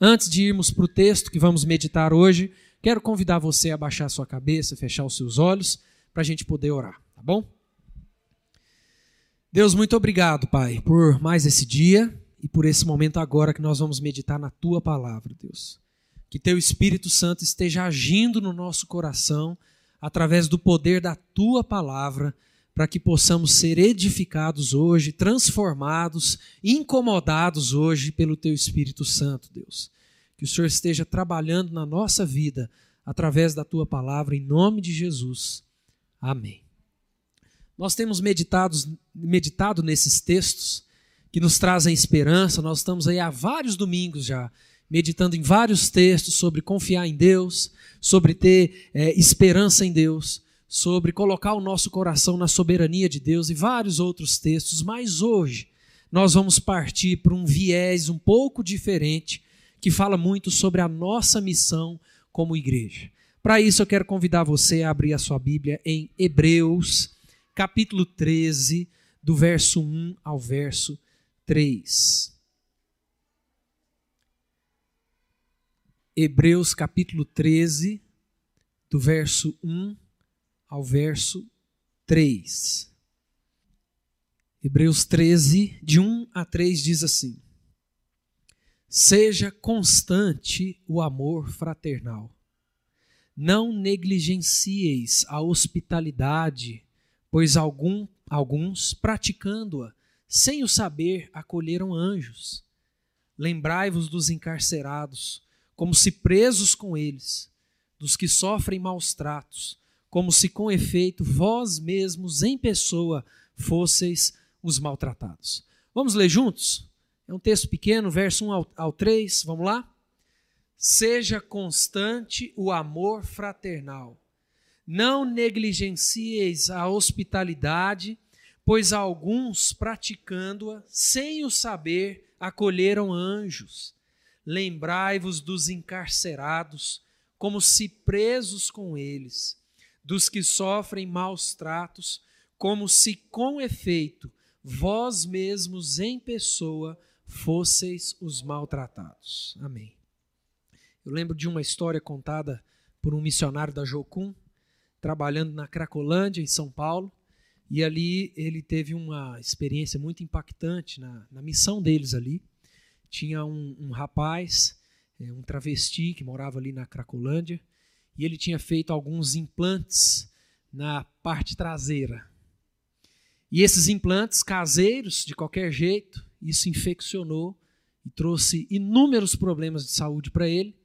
Antes de irmos para o texto que vamos meditar hoje, quero convidar você a baixar sua cabeça, fechar os seus olhos, para a gente poder orar, tá bom? Deus, muito obrigado, Pai, por mais esse dia e por esse momento agora que nós vamos meditar na tua palavra, Deus. Que teu Espírito Santo esteja agindo no nosso coração através do poder da tua palavra para que possamos ser edificados hoje, transformados, incomodados hoje pelo Teu Espírito Santo, Deus. Que o Senhor esteja trabalhando na nossa vida através da Tua palavra, em nome de Jesus. Amém. Nós temos meditado, meditado nesses textos que nos trazem esperança, nós estamos aí há vários domingos já meditando em vários textos sobre confiar em Deus, sobre ter é, esperança em Deus sobre colocar o nosso coração na soberania de Deus e vários outros textos, mas hoje nós vamos partir para um viés um pouco diferente que fala muito sobre a nossa missão como igreja. Para isso eu quero convidar você a abrir a sua Bíblia em Hebreus, capítulo 13, do verso 1 ao verso 3. Hebreus capítulo 13, do verso 1 ao verso 3. Hebreus 13, de 1 a 3 diz assim: Seja constante o amor fraternal. Não negligencieis a hospitalidade, pois algum, alguns, praticando-a, sem o saber, acolheram anjos. Lembrai-vos dos encarcerados, como se presos com eles, dos que sofrem maus tratos como se com efeito vós mesmos em pessoa fosseis os maltratados. Vamos ler juntos? É um texto pequeno, verso 1 ao, ao 3, vamos lá? Seja constante o amor fraternal. Não negligencieis a hospitalidade, pois alguns, praticando-a, sem o saber, acolheram anjos. Lembrai-vos dos encarcerados, como se presos com eles dos que sofrem maus tratos, como se com efeito vós mesmos em pessoa fosseis os maltratados. Amém. Eu lembro de uma história contada por um missionário da Jocum, trabalhando na Cracolândia, em São Paulo, e ali ele teve uma experiência muito impactante na, na missão deles ali. Tinha um, um rapaz, é, um travesti que morava ali na Cracolândia, e ele tinha feito alguns implantes na parte traseira. E esses implantes caseiros, de qualquer jeito, isso infeccionou e trouxe inúmeros problemas de saúde para ele,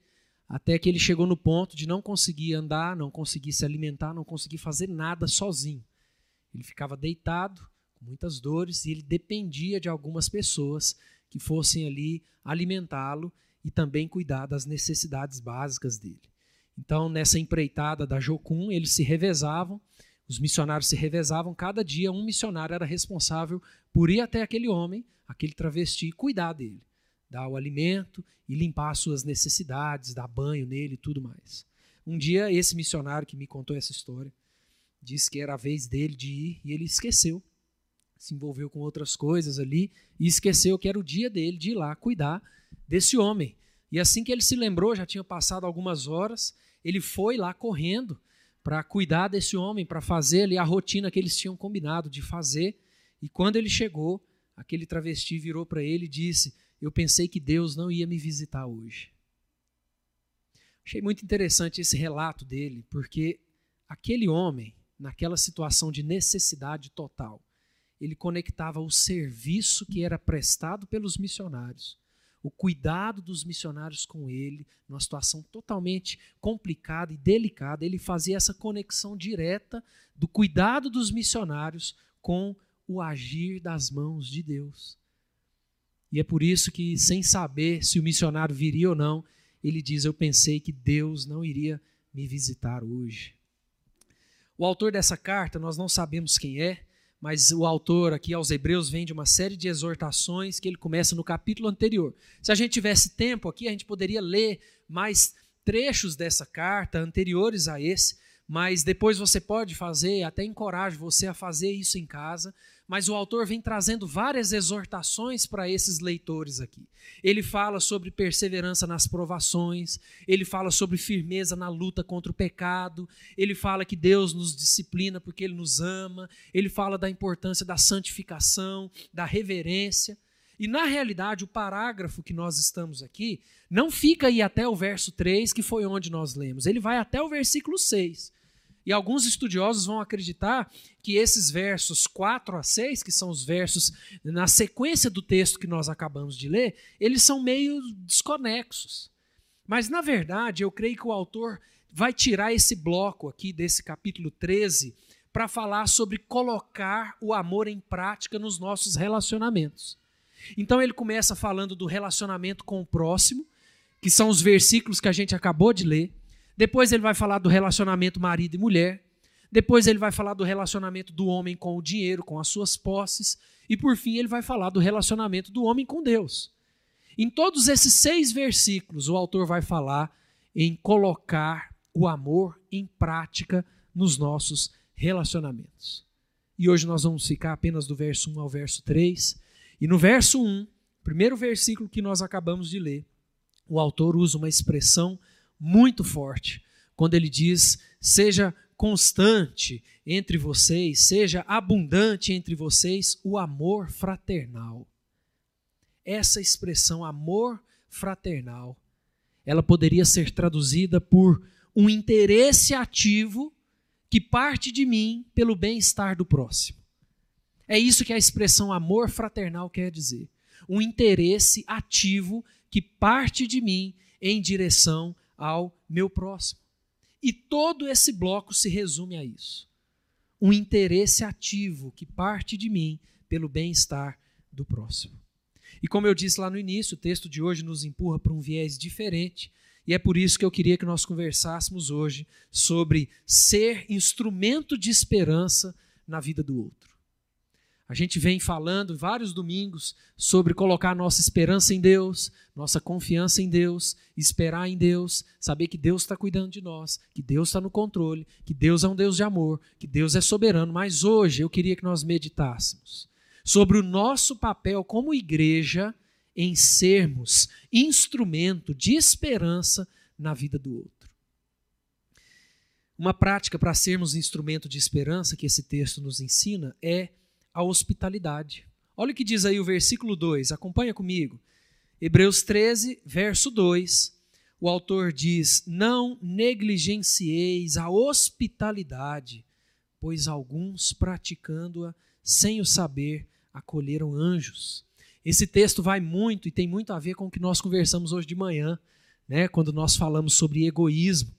até que ele chegou no ponto de não conseguir andar, não conseguir se alimentar, não conseguir fazer nada sozinho. Ele ficava deitado, com muitas dores, e ele dependia de algumas pessoas que fossem ali alimentá-lo e também cuidar das necessidades básicas dele. Então, nessa empreitada da Jocum, eles se revezavam, os missionários se revezavam, cada dia um missionário era responsável por ir até aquele homem, aquele travesti, e cuidar dele, dar o alimento e limpar as suas necessidades, dar banho nele e tudo mais. Um dia, esse missionário que me contou essa história disse que era a vez dele de ir e ele esqueceu. Se envolveu com outras coisas ali e esqueceu que era o dia dele de ir lá cuidar desse homem. E assim que ele se lembrou, já tinha passado algumas horas, ele foi lá correndo para cuidar desse homem, para fazer ali a rotina que eles tinham combinado de fazer. E quando ele chegou, aquele travesti virou para ele e disse: Eu pensei que Deus não ia me visitar hoje. Achei muito interessante esse relato dele, porque aquele homem, naquela situação de necessidade total, ele conectava o serviço que era prestado pelos missionários o cuidado dos missionários com ele, numa situação totalmente complicada e delicada, ele fazia essa conexão direta do cuidado dos missionários com o agir das mãos de Deus. E é por isso que, sem saber se o missionário viria ou não, ele diz: Eu pensei que Deus não iria me visitar hoje. O autor dessa carta, nós não sabemos quem é, mas o autor aqui aos Hebreus vem de uma série de exortações que ele começa no capítulo anterior. Se a gente tivesse tempo aqui, a gente poderia ler mais trechos dessa carta anteriores a esse, mas depois você pode fazer, até encorajo você a fazer isso em casa, mas o autor vem trazendo várias exortações para esses leitores aqui. Ele fala sobre perseverança nas provações, ele fala sobre firmeza na luta contra o pecado, ele fala que Deus nos disciplina porque ele nos ama, ele fala da importância da santificação, da reverência. E na realidade, o parágrafo que nós estamos aqui não fica aí até o verso 3, que foi onde nós lemos, ele vai até o versículo 6. E alguns estudiosos vão acreditar que esses versos 4 a 6, que são os versos na sequência do texto que nós acabamos de ler, eles são meio desconexos. Mas, na verdade, eu creio que o autor vai tirar esse bloco aqui desse capítulo 13 para falar sobre colocar o amor em prática nos nossos relacionamentos. Então, ele começa falando do relacionamento com o próximo, que são os versículos que a gente acabou de ler. Depois ele vai falar do relacionamento marido e mulher. Depois ele vai falar do relacionamento do homem com o dinheiro, com as suas posses. E por fim ele vai falar do relacionamento do homem com Deus. Em todos esses seis versículos, o autor vai falar em colocar o amor em prática nos nossos relacionamentos. E hoje nós vamos ficar apenas do verso 1 ao verso 3. E no verso 1, primeiro versículo que nós acabamos de ler, o autor usa uma expressão muito forte quando ele diz: seja constante entre vocês, seja abundante entre vocês o amor fraternal. Essa expressão amor fraternal, ela poderia ser traduzida por um interesse ativo que parte de mim pelo bem-estar do próximo. É isso que a expressão amor fraternal quer dizer. Um interesse ativo que parte de mim em direção ao meu próximo. E todo esse bloco se resume a isso. Um interesse ativo que parte de mim pelo bem-estar do próximo. E como eu disse lá no início, o texto de hoje nos empurra para um viés diferente, e é por isso que eu queria que nós conversássemos hoje sobre ser instrumento de esperança na vida do outro. A gente vem falando vários domingos sobre colocar nossa esperança em Deus, nossa confiança em Deus, esperar em Deus, saber que Deus está cuidando de nós, que Deus está no controle, que Deus é um Deus de amor, que Deus é soberano. Mas hoje eu queria que nós meditássemos sobre o nosso papel como igreja em sermos instrumento de esperança na vida do outro. Uma prática para sermos instrumento de esperança que esse texto nos ensina é a hospitalidade. Olha o que diz aí o versículo 2, acompanha comigo. Hebreus 13, verso 2. O autor diz: Não negligencieis a hospitalidade, pois alguns, praticando-a sem o saber, acolheram anjos. Esse texto vai muito e tem muito a ver com o que nós conversamos hoje de manhã, né, quando nós falamos sobre egoísmo.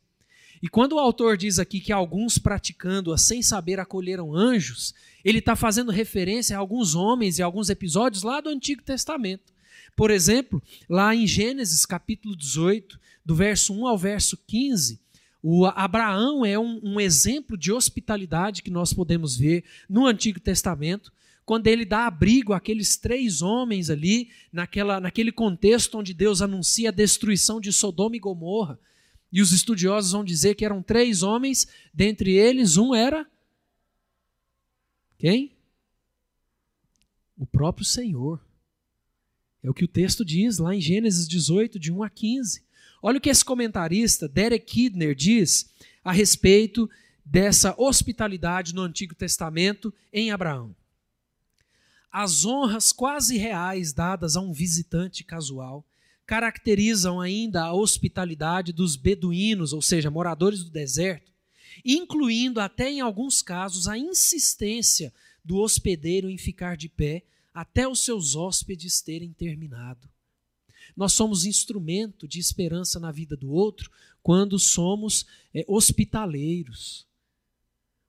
E quando o autor diz aqui que alguns praticando-a sem saber acolheram anjos, ele está fazendo referência a alguns homens e alguns episódios lá do Antigo Testamento. Por exemplo, lá em Gênesis capítulo 18, do verso 1 ao verso 15, o Abraão é um, um exemplo de hospitalidade que nós podemos ver no Antigo Testamento quando ele dá abrigo àqueles três homens ali, naquela, naquele contexto onde Deus anuncia a destruição de Sodoma e Gomorra. E os estudiosos vão dizer que eram três homens, dentre eles um era. Quem? O próprio Senhor. É o que o texto diz lá em Gênesis 18, de 1 a 15. Olha o que esse comentarista, Derek Kidner, diz a respeito dessa hospitalidade no Antigo Testamento em Abraão. As honras quase reais dadas a um visitante casual caracterizam ainda a hospitalidade dos beduínos, ou seja, moradores do deserto, incluindo até em alguns casos a insistência do hospedeiro em ficar de pé até os seus hóspedes terem terminado. Nós somos instrumento de esperança na vida do outro quando somos é, hospitaleiros.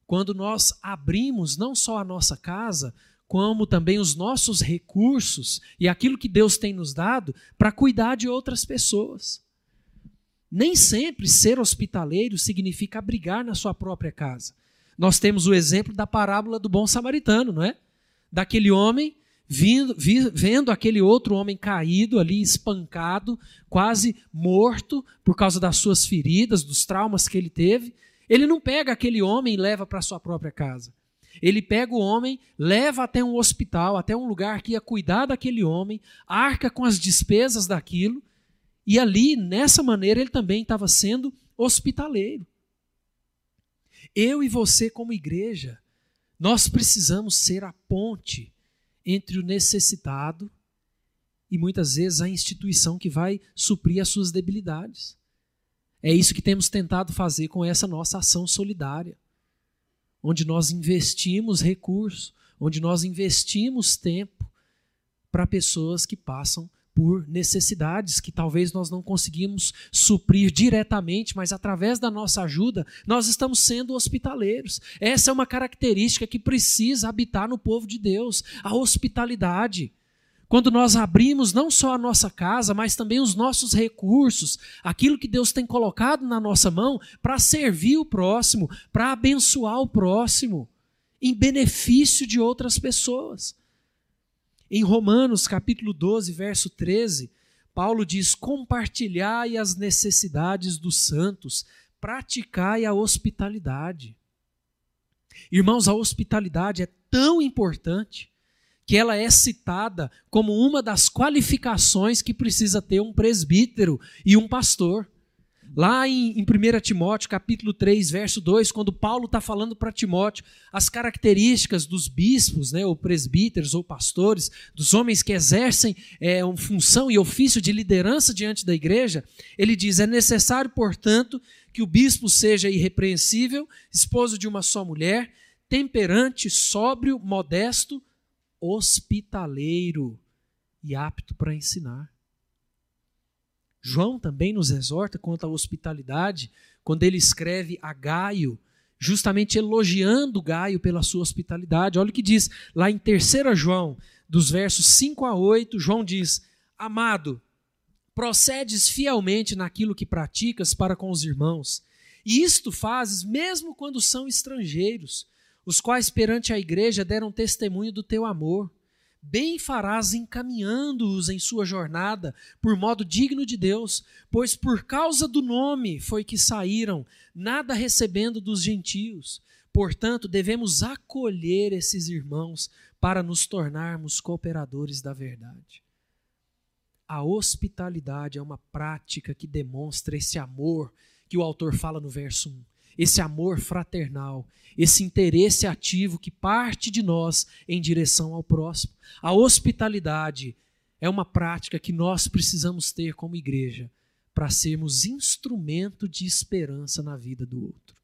Quando nós abrimos não só a nossa casa, como também os nossos recursos e aquilo que Deus tem nos dado para cuidar de outras pessoas. Nem sempre ser hospitaleiro significa abrigar na sua própria casa. Nós temos o exemplo da parábola do bom samaritano, não é? Daquele homem vindo, vi, vendo aquele outro homem caído ali, espancado, quase morto por causa das suas feridas, dos traumas que ele teve. Ele não pega aquele homem e leva para sua própria casa. Ele pega o homem, leva até um hospital, até um lugar que ia cuidar daquele homem, arca com as despesas daquilo, e ali, nessa maneira, ele também estava sendo hospitaleiro. Eu e você, como igreja, nós precisamos ser a ponte entre o necessitado e muitas vezes a instituição que vai suprir as suas debilidades. É isso que temos tentado fazer com essa nossa ação solidária, onde nós investimos recursos, onde nós investimos tempo para pessoas que passam por necessidades que talvez nós não conseguimos suprir diretamente, mas através da nossa ajuda, nós estamos sendo hospitaleiros. Essa é uma característica que precisa habitar no povo de Deus, a hospitalidade. Quando nós abrimos não só a nossa casa, mas também os nossos recursos, aquilo que Deus tem colocado na nossa mão para servir o próximo, para abençoar o próximo, em benefício de outras pessoas. Em Romanos, capítulo 12, verso 13, Paulo diz: Compartilhai as necessidades dos santos, praticai a hospitalidade. Irmãos, a hospitalidade é tão importante que ela é citada como uma das qualificações que precisa ter um presbítero e um pastor. Lá em, em 1 Timóteo, capítulo 3, verso 2, quando Paulo está falando para Timóteo as características dos bispos, né, ou presbíteros, ou pastores, dos homens que exercem é, uma função e ofício de liderança diante da igreja, ele diz: é necessário, portanto, que o bispo seja irrepreensível, esposo de uma só mulher, temperante, sóbrio, modesto, hospitaleiro e apto para ensinar. João também nos exorta quanto à hospitalidade, quando ele escreve a Gaio, justamente elogiando Gaio pela sua hospitalidade. Olha o que diz lá em 3 João, dos versos 5 a 8, João diz: Amado, procedes fielmente naquilo que praticas para com os irmãos, e isto fazes mesmo quando são estrangeiros, os quais perante a igreja deram testemunho do teu amor bem farás encaminhando-os em sua jornada por modo digno de Deus, pois por causa do nome foi que saíram, nada recebendo dos gentios. Portanto, devemos acolher esses irmãos para nos tornarmos cooperadores da verdade. A hospitalidade é uma prática que demonstra esse amor que o autor fala no verso 1 esse amor fraternal, esse interesse ativo que parte de nós em direção ao próximo. A hospitalidade é uma prática que nós precisamos ter como igreja para sermos instrumento de esperança na vida do outro.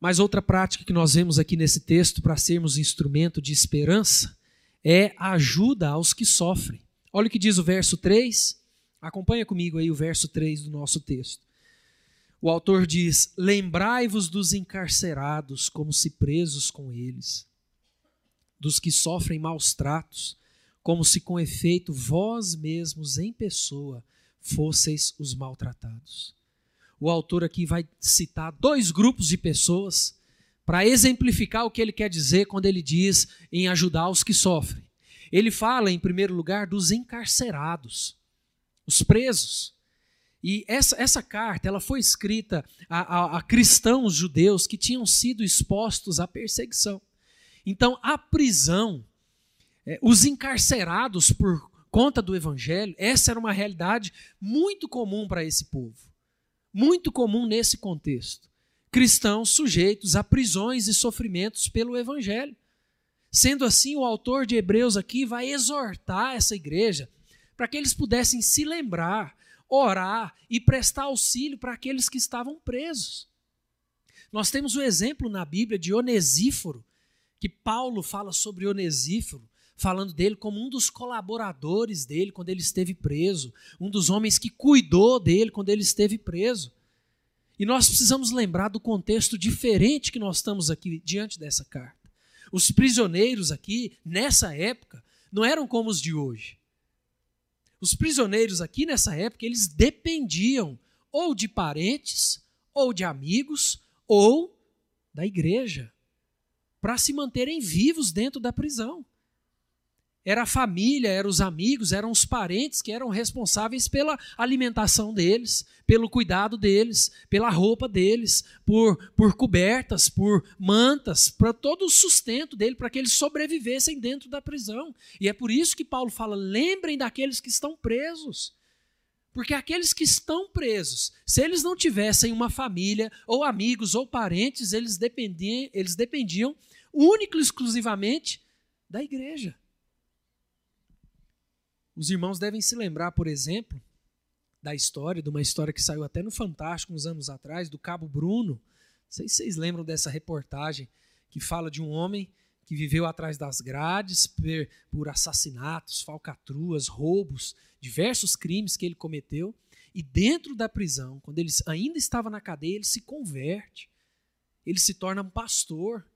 Mas outra prática que nós vemos aqui nesse texto para sermos instrumento de esperança é a ajuda aos que sofrem. Olha o que diz o verso 3. Acompanha comigo aí o verso 3 do nosso texto. O autor diz: Lembrai-vos dos encarcerados, como se presos com eles, dos que sofrem maus tratos, como se com efeito vós mesmos em pessoa fosseis os maltratados. O autor aqui vai citar dois grupos de pessoas para exemplificar o que ele quer dizer quando ele diz em ajudar os que sofrem. Ele fala, em primeiro lugar, dos encarcerados, os presos e essa, essa carta ela foi escrita a, a, a cristãos judeus que tinham sido expostos à perseguição. Então, a prisão, é, os encarcerados por conta do evangelho, essa era uma realidade muito comum para esse povo. Muito comum nesse contexto. Cristãos sujeitos a prisões e sofrimentos pelo evangelho. Sendo assim, o autor de Hebreus aqui vai exortar essa igreja para que eles pudessem se lembrar orar e prestar auxílio para aqueles que estavam presos. Nós temos o exemplo na Bíblia de Onesíforo, que Paulo fala sobre Onesíforo, falando dele como um dos colaboradores dele quando ele esteve preso, um dos homens que cuidou dele quando ele esteve preso. E nós precisamos lembrar do contexto diferente que nós estamos aqui diante dessa carta. Os prisioneiros aqui, nessa época, não eram como os de hoje. Os prisioneiros aqui nessa época, eles dependiam ou de parentes, ou de amigos, ou da igreja, para se manterem vivos dentro da prisão. Era a família, eram os amigos, eram os parentes que eram responsáveis pela alimentação deles, pelo cuidado deles, pela roupa deles, por, por cobertas, por mantas, para todo o sustento dele, para que eles sobrevivessem dentro da prisão. E é por isso que Paulo fala: lembrem daqueles que estão presos. Porque aqueles que estão presos, se eles não tivessem uma família, ou amigos, ou parentes, eles dependiam, eles dependiam único e exclusivamente da igreja. Os irmãos devem se lembrar, por exemplo, da história, de uma história que saiu até no Fantástico uns anos atrás, do Cabo Bruno. Não sei se vocês lembram dessa reportagem que fala de um homem que viveu atrás das grades por assassinatos, falcatruas, roubos, diversos crimes que ele cometeu. E dentro da prisão, quando ele ainda estava na cadeia, ele se converte. Ele se torna um pastor.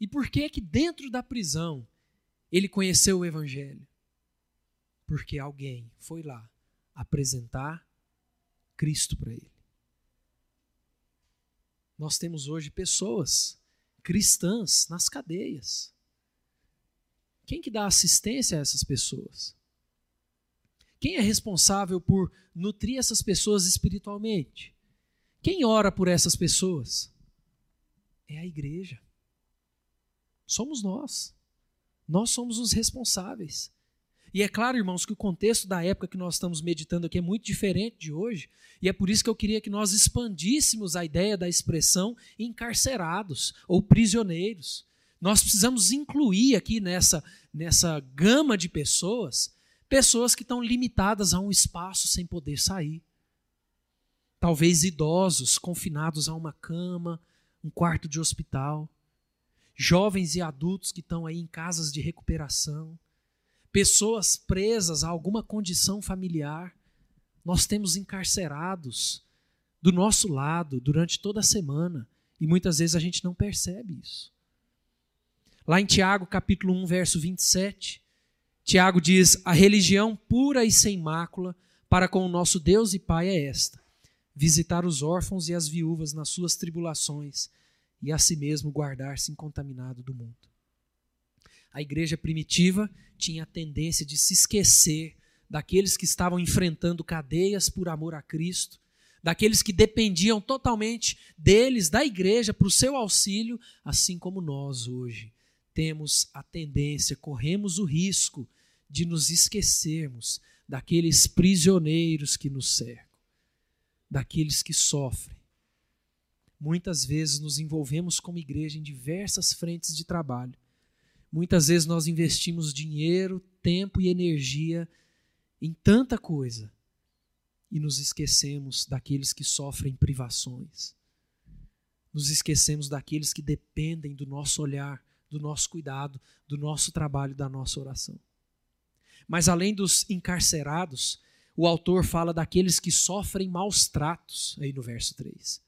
E por que que dentro da prisão ele conheceu o evangelho? Porque alguém foi lá apresentar Cristo para ele. Nós temos hoje pessoas cristãs nas cadeias. Quem que dá assistência a essas pessoas? Quem é responsável por nutrir essas pessoas espiritualmente? Quem ora por essas pessoas? É a igreja. Somos nós. Nós somos os responsáveis. E é claro, irmãos, que o contexto da época que nós estamos meditando aqui é muito diferente de hoje, e é por isso que eu queria que nós expandíssemos a ideia da expressão encarcerados ou prisioneiros. Nós precisamos incluir aqui nessa, nessa gama de pessoas, pessoas que estão limitadas a um espaço sem poder sair. Talvez idosos confinados a uma cama, um quarto de hospital, jovens e adultos que estão aí em casas de recuperação, pessoas presas a alguma condição familiar. Nós temos encarcerados do nosso lado durante toda a semana e muitas vezes a gente não percebe isso. Lá em Tiago, capítulo 1, verso 27, Tiago diz: A religião pura e sem mácula para com o nosso Deus e Pai é esta: visitar os órfãos e as viúvas nas suas tribulações e a si mesmo guardar-se incontaminado do mundo. A igreja primitiva tinha a tendência de se esquecer daqueles que estavam enfrentando cadeias por amor a Cristo, daqueles que dependiam totalmente deles, da igreja, para o seu auxílio, assim como nós hoje temos a tendência, corremos o risco de nos esquecermos daqueles prisioneiros que nos cercam, daqueles que sofrem. Muitas vezes nos envolvemos como igreja em diversas frentes de trabalho, Muitas vezes nós investimos dinheiro, tempo e energia em tanta coisa e nos esquecemos daqueles que sofrem privações. Nos esquecemos daqueles que dependem do nosso olhar, do nosso cuidado, do nosso trabalho, da nossa oração. Mas além dos encarcerados, o autor fala daqueles que sofrem maus tratos, aí no verso 3.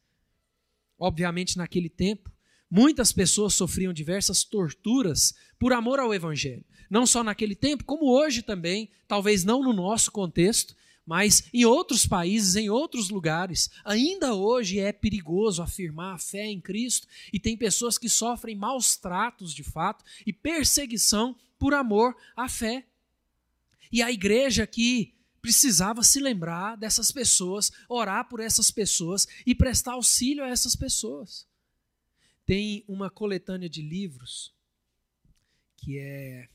Obviamente, naquele tempo, Muitas pessoas sofriam diversas torturas por amor ao Evangelho. Não só naquele tempo, como hoje também, talvez não no nosso contexto, mas em outros países, em outros lugares. Ainda hoje é perigoso afirmar a fé em Cristo e tem pessoas que sofrem maus tratos de fato e perseguição por amor à fé. E a igreja que precisava se lembrar dessas pessoas, orar por essas pessoas e prestar auxílio a essas pessoas tem uma coletânea de livros que é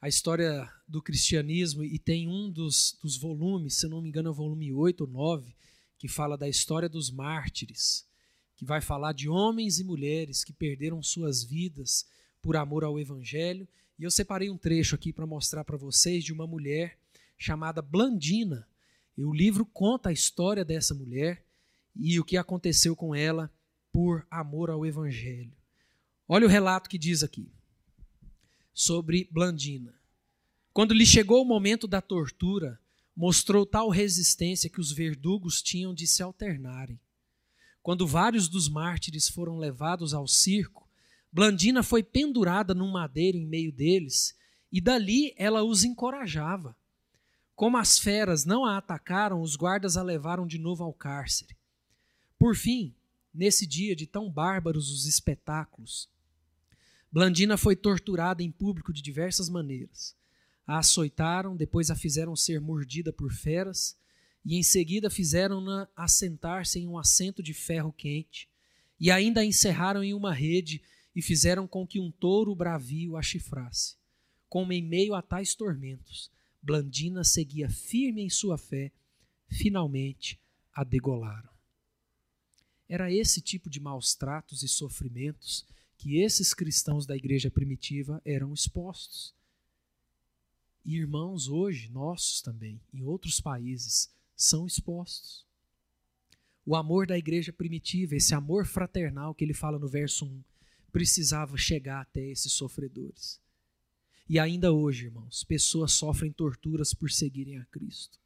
a história do cristianismo e tem um dos, dos volumes, se não me engano é o volume 8 ou 9, que fala da história dos mártires, que vai falar de homens e mulheres que perderam suas vidas por amor ao evangelho. E eu separei um trecho aqui para mostrar para vocês de uma mulher chamada Blandina. E o livro conta a história dessa mulher e o que aconteceu com ela por amor ao Evangelho. Olha o relato que diz aqui sobre Blandina. Quando lhe chegou o momento da tortura, mostrou tal resistência que os verdugos tinham de se alternarem. Quando vários dos mártires foram levados ao circo, Blandina foi pendurada num madeiro em meio deles, e dali ela os encorajava. Como as feras não a atacaram, os guardas a levaram de novo ao cárcere. Por fim, nesse dia de tão bárbaros os espetáculos. Blandina foi torturada em público de diversas maneiras. A açoitaram, depois a fizeram ser mordida por feras, e em seguida fizeram-na assentar-se em um assento de ferro quente, e ainda a encerraram em uma rede e fizeram com que um touro bravio a chifrasse. Como em meio a tais tormentos, Blandina seguia firme em sua fé, finalmente a degolaram. Era esse tipo de maus tratos e sofrimentos que esses cristãos da igreja primitiva eram expostos. E irmãos hoje, nossos também, em outros países, são expostos. O amor da igreja primitiva, esse amor fraternal que ele fala no verso 1, precisava chegar até esses sofredores. E ainda hoje, irmãos, pessoas sofrem torturas por seguirem a Cristo.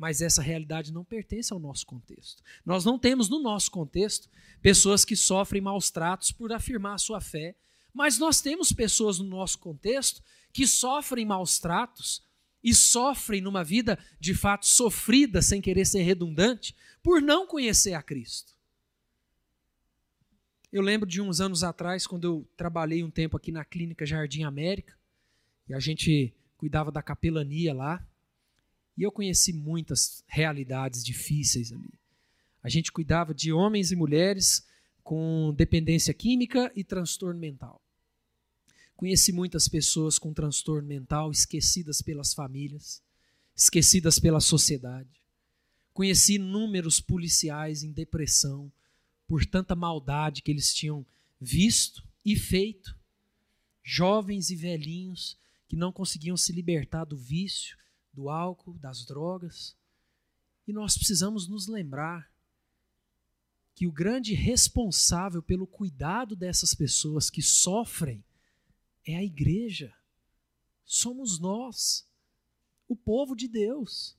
Mas essa realidade não pertence ao nosso contexto. Nós não temos no nosso contexto pessoas que sofrem maus tratos por afirmar a sua fé, mas nós temos pessoas no nosso contexto que sofrem maus tratos e sofrem numa vida de fato sofrida, sem querer ser redundante, por não conhecer a Cristo. Eu lembro de uns anos atrás, quando eu trabalhei um tempo aqui na clínica Jardim América, e a gente cuidava da capelania lá, e eu conheci muitas realidades difíceis ali. A gente cuidava de homens e mulheres com dependência química e transtorno mental. Conheci muitas pessoas com transtorno mental esquecidas pelas famílias, esquecidas pela sociedade. Conheci inúmeros policiais em depressão por tanta maldade que eles tinham visto e feito. Jovens e velhinhos que não conseguiam se libertar do vício, do álcool, das drogas. E nós precisamos nos lembrar que o grande responsável pelo cuidado dessas pessoas que sofrem é a igreja. Somos nós, o povo de Deus.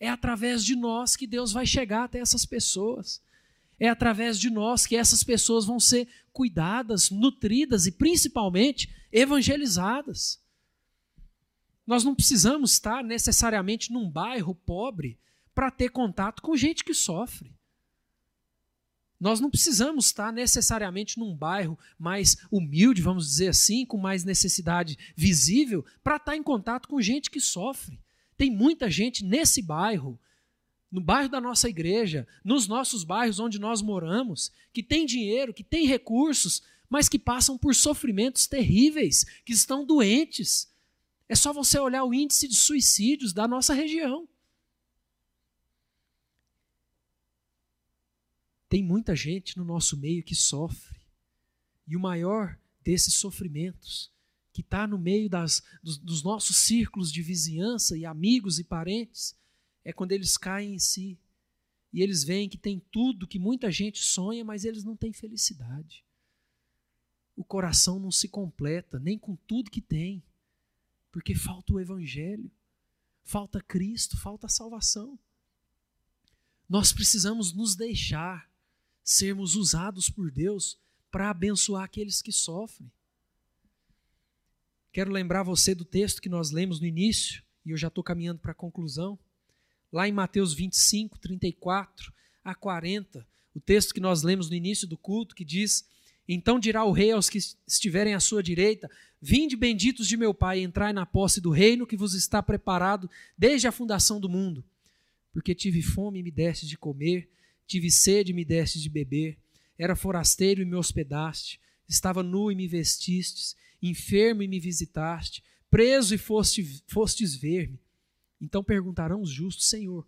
É através de nós que Deus vai chegar até essas pessoas. É através de nós que essas pessoas vão ser cuidadas, nutridas e principalmente evangelizadas. Nós não precisamos estar necessariamente num bairro pobre para ter contato com gente que sofre. Nós não precisamos estar necessariamente num bairro mais humilde, vamos dizer assim, com mais necessidade visível, para estar em contato com gente que sofre. Tem muita gente nesse bairro, no bairro da nossa igreja, nos nossos bairros onde nós moramos, que tem dinheiro, que tem recursos, mas que passam por sofrimentos terríveis, que estão doentes. É só você olhar o índice de suicídios da nossa região. Tem muita gente no nosso meio que sofre. E o maior desses sofrimentos, que está no meio das, dos, dos nossos círculos de vizinhança e amigos e parentes, é quando eles caem em si. E eles veem que tem tudo que muita gente sonha, mas eles não têm felicidade. O coração não se completa, nem com tudo que tem, porque falta o Evangelho, falta Cristo, falta a salvação. Nós precisamos nos deixar sermos usados por Deus para abençoar aqueles que sofrem. Quero lembrar você do texto que nós lemos no início, e eu já estou caminhando para a conclusão. Lá em Mateus 25, 34 a 40, o texto que nós lemos no início do culto, que diz: Então dirá o rei aos que estiverem à sua direita: Vinde benditos de meu Pai, entrai na posse do reino que vos está preparado desde a fundação do mundo. Porque tive fome e me deste de comer, Tive sede e me deste de beber. Era forasteiro e me hospedaste. Estava nu e me vestistes. Enfermo e me visitaste. Preso e foste, fostes ver-me. Então perguntarão os justos: Senhor,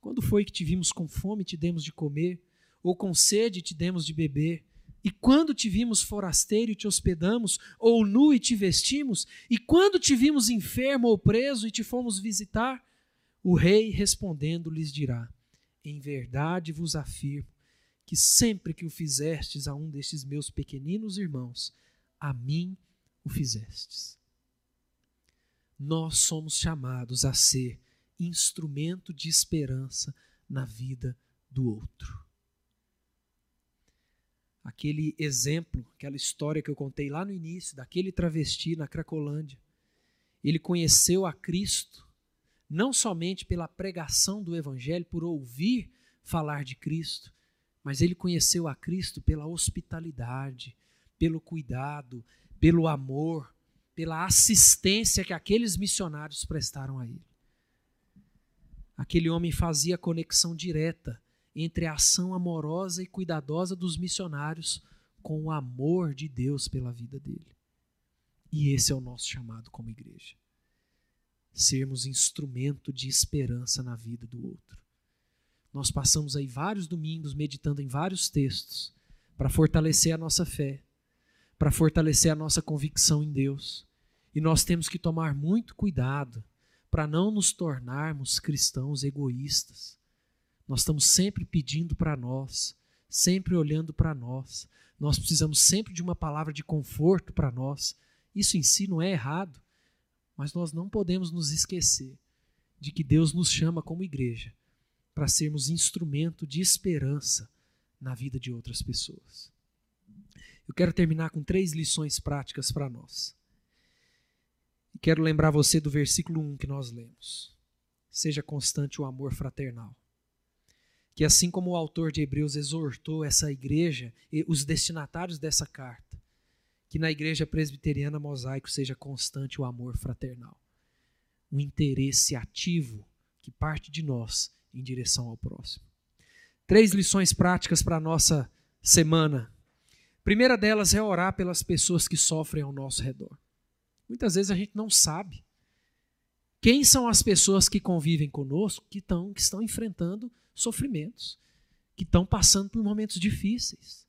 quando foi que te vimos com fome e te demos de comer? Ou com sede e te demos de beber? E quando te vimos forasteiro e te hospedamos, ou nu e te vestimos? E quando te vimos enfermo ou preso e te fomos visitar? O rei respondendo lhes dirá: em verdade vos afirmo que sempre que o fizestes a um destes meus pequeninos irmãos, a mim o fizestes. Nós somos chamados a ser instrumento de esperança na vida do outro. Aquele exemplo, aquela história que eu contei lá no início, daquele travesti na Cracolândia, ele conheceu a Cristo não somente pela pregação do Evangelho, por ouvir falar de Cristo, mas ele conheceu a Cristo pela hospitalidade, pelo cuidado, pelo amor, pela assistência que aqueles missionários prestaram a ele. Aquele homem fazia conexão direta entre a ação amorosa e cuidadosa dos missionários com o amor de Deus pela vida dele. E esse é o nosso chamado como igreja. Sermos instrumento de esperança na vida do outro. Nós passamos aí vários domingos meditando em vários textos para fortalecer a nossa fé, para fortalecer a nossa convicção em Deus. E nós temos que tomar muito cuidado para não nos tornarmos cristãos egoístas. Nós estamos sempre pedindo para nós, sempre olhando para nós. Nós precisamos sempre de uma palavra de conforto para nós. Isso em si não é errado, mas nós não podemos nos esquecer de que Deus nos chama como igreja para sermos instrumento de esperança na vida de outras pessoas. Eu quero terminar com três lições práticas para nós. Quero lembrar você do versículo 1 que nós lemos. Seja constante o amor fraternal. Que assim como o autor de Hebreus exortou essa igreja e os destinatários dessa carta, que na igreja presbiteriana mosaico seja constante o amor fraternal. Um interesse ativo que parte de nós em direção ao próximo. Três lições práticas para a nossa semana. Primeira delas é orar pelas pessoas que sofrem ao nosso redor. Muitas vezes a gente não sabe quem são as pessoas que convivem conosco que, que estão enfrentando sofrimentos, que estão passando por momentos difíceis.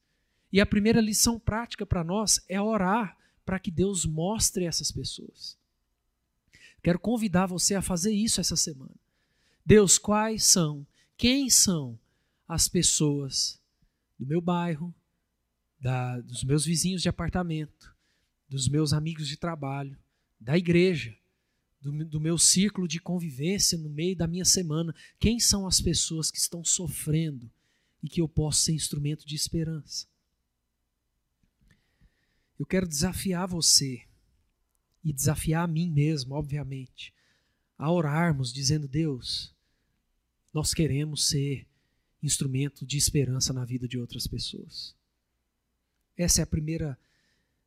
E a primeira lição prática para nós é orar para que Deus mostre essas pessoas. Quero convidar você a fazer isso essa semana. Deus, quais são, quem são as pessoas do meu bairro, da, dos meus vizinhos de apartamento, dos meus amigos de trabalho, da igreja, do, do meu círculo de convivência no meio da minha semana. Quem são as pessoas que estão sofrendo e que eu posso ser instrumento de esperança? Eu quero desafiar você e desafiar a mim mesmo, obviamente, a orarmos dizendo: Deus, nós queremos ser instrumento de esperança na vida de outras pessoas. Essa é a primeira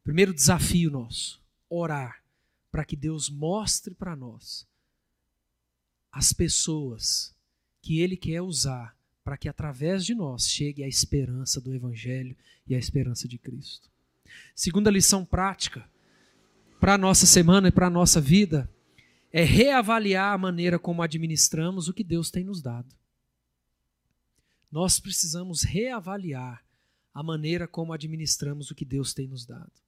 primeiro desafio nosso, orar para que Deus mostre para nós as pessoas que ele quer usar para que através de nós chegue a esperança do evangelho e a esperança de Cristo. Segunda lição prática para a nossa semana e para a nossa vida é reavaliar a maneira como administramos o que Deus tem nos dado. Nós precisamos reavaliar a maneira como administramos o que Deus tem nos dado.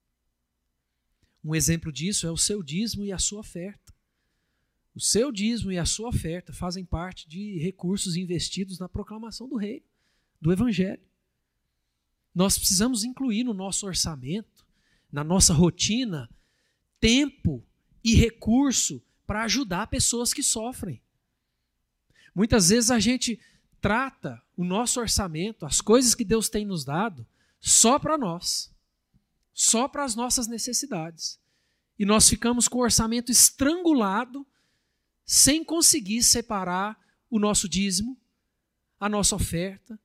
Um exemplo disso é o seu dízimo e a sua oferta. O seu dízimo e a sua oferta fazem parte de recursos investidos na proclamação do reino, do evangelho. Nós precisamos incluir no nosso orçamento, na nossa rotina, tempo e recurso para ajudar pessoas que sofrem. Muitas vezes a gente trata o nosso orçamento, as coisas que Deus tem nos dado, só para nós, só para as nossas necessidades. E nós ficamos com o orçamento estrangulado, sem conseguir separar o nosso dízimo, a nossa oferta,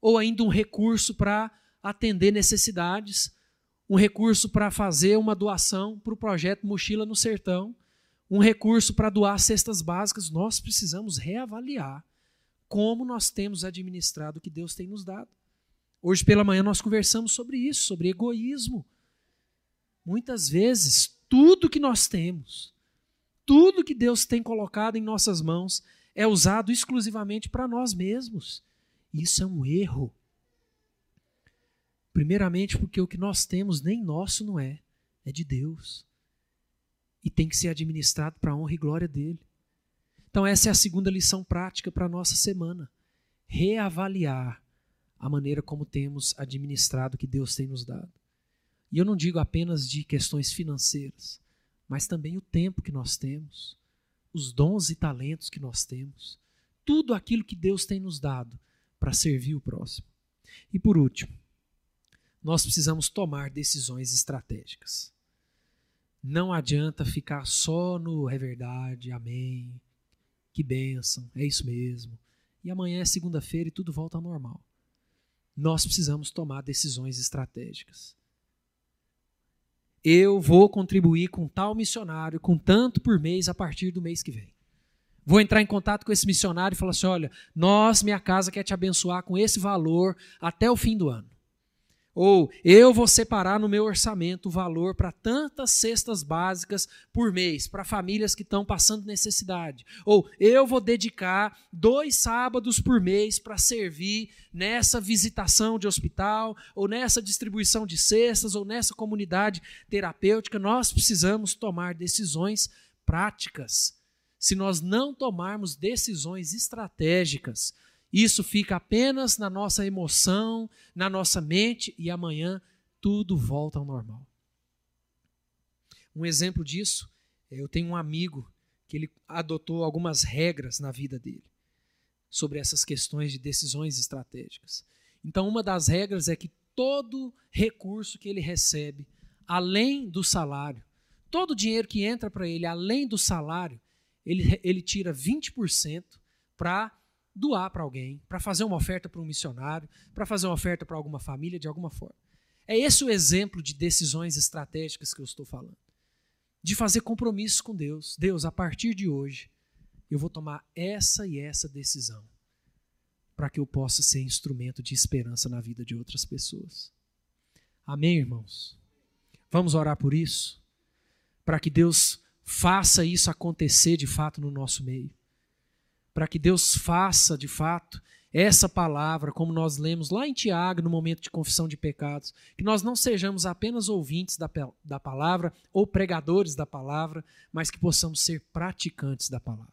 ou ainda um recurso para atender necessidades, um recurso para fazer uma doação para o projeto Mochila no Sertão, um recurso para doar cestas básicas, nós precisamos reavaliar como nós temos administrado o que Deus tem nos dado. Hoje pela manhã nós conversamos sobre isso, sobre egoísmo. Muitas vezes, tudo que nós temos, tudo que Deus tem colocado em nossas mãos, é usado exclusivamente para nós mesmos. Isso é um erro. Primeiramente, porque o que nós temos nem nosso não é, é de Deus e tem que ser administrado para a honra e glória dele. Então, essa é a segunda lição prática para a nossa semana. Reavaliar a maneira como temos administrado o que Deus tem nos dado. E eu não digo apenas de questões financeiras, mas também o tempo que nós temos, os dons e talentos que nós temos, tudo aquilo que Deus tem nos dado para servir o próximo. E por último, nós precisamos tomar decisões estratégicas. Não adianta ficar só no é verdade, amém, que bênção, é isso mesmo. E amanhã é segunda-feira e tudo volta ao normal. Nós precisamos tomar decisões estratégicas. eu vou contribuir com tal missionário, com tanto por mês a partir do mês que vem. Vou entrar em contato com esse missionário e falar assim: olha, nós, minha casa, quer te abençoar com esse valor até o fim do ano. Ou eu vou separar no meu orçamento o valor para tantas cestas básicas por mês, para famílias que estão passando necessidade. Ou eu vou dedicar dois sábados por mês para servir nessa visitação de hospital, ou nessa distribuição de cestas, ou nessa comunidade terapêutica. Nós precisamos tomar decisões práticas. Se nós não tomarmos decisões estratégicas, isso fica apenas na nossa emoção, na nossa mente e amanhã tudo volta ao normal. Um exemplo disso, eu tenho um amigo que ele adotou algumas regras na vida dele sobre essas questões de decisões estratégicas. Então, uma das regras é que todo recurso que ele recebe, além do salário, todo o dinheiro que entra para ele, além do salário, ele, ele tira 20% para doar para alguém, para fazer uma oferta para um missionário, para fazer uma oferta para alguma família de alguma forma. É esse o exemplo de decisões estratégicas que eu estou falando. De fazer compromissos com Deus. Deus, a partir de hoje, eu vou tomar essa e essa decisão para que eu possa ser instrumento de esperança na vida de outras pessoas. Amém, irmãos? Vamos orar por isso? Para que Deus faça isso acontecer de fato no nosso meio para que Deus faça de fato essa palavra, como nós lemos lá em Tiago, no momento de confissão de pecados, que nós não sejamos apenas ouvintes da, da palavra ou pregadores da palavra, mas que possamos ser praticantes da palavra.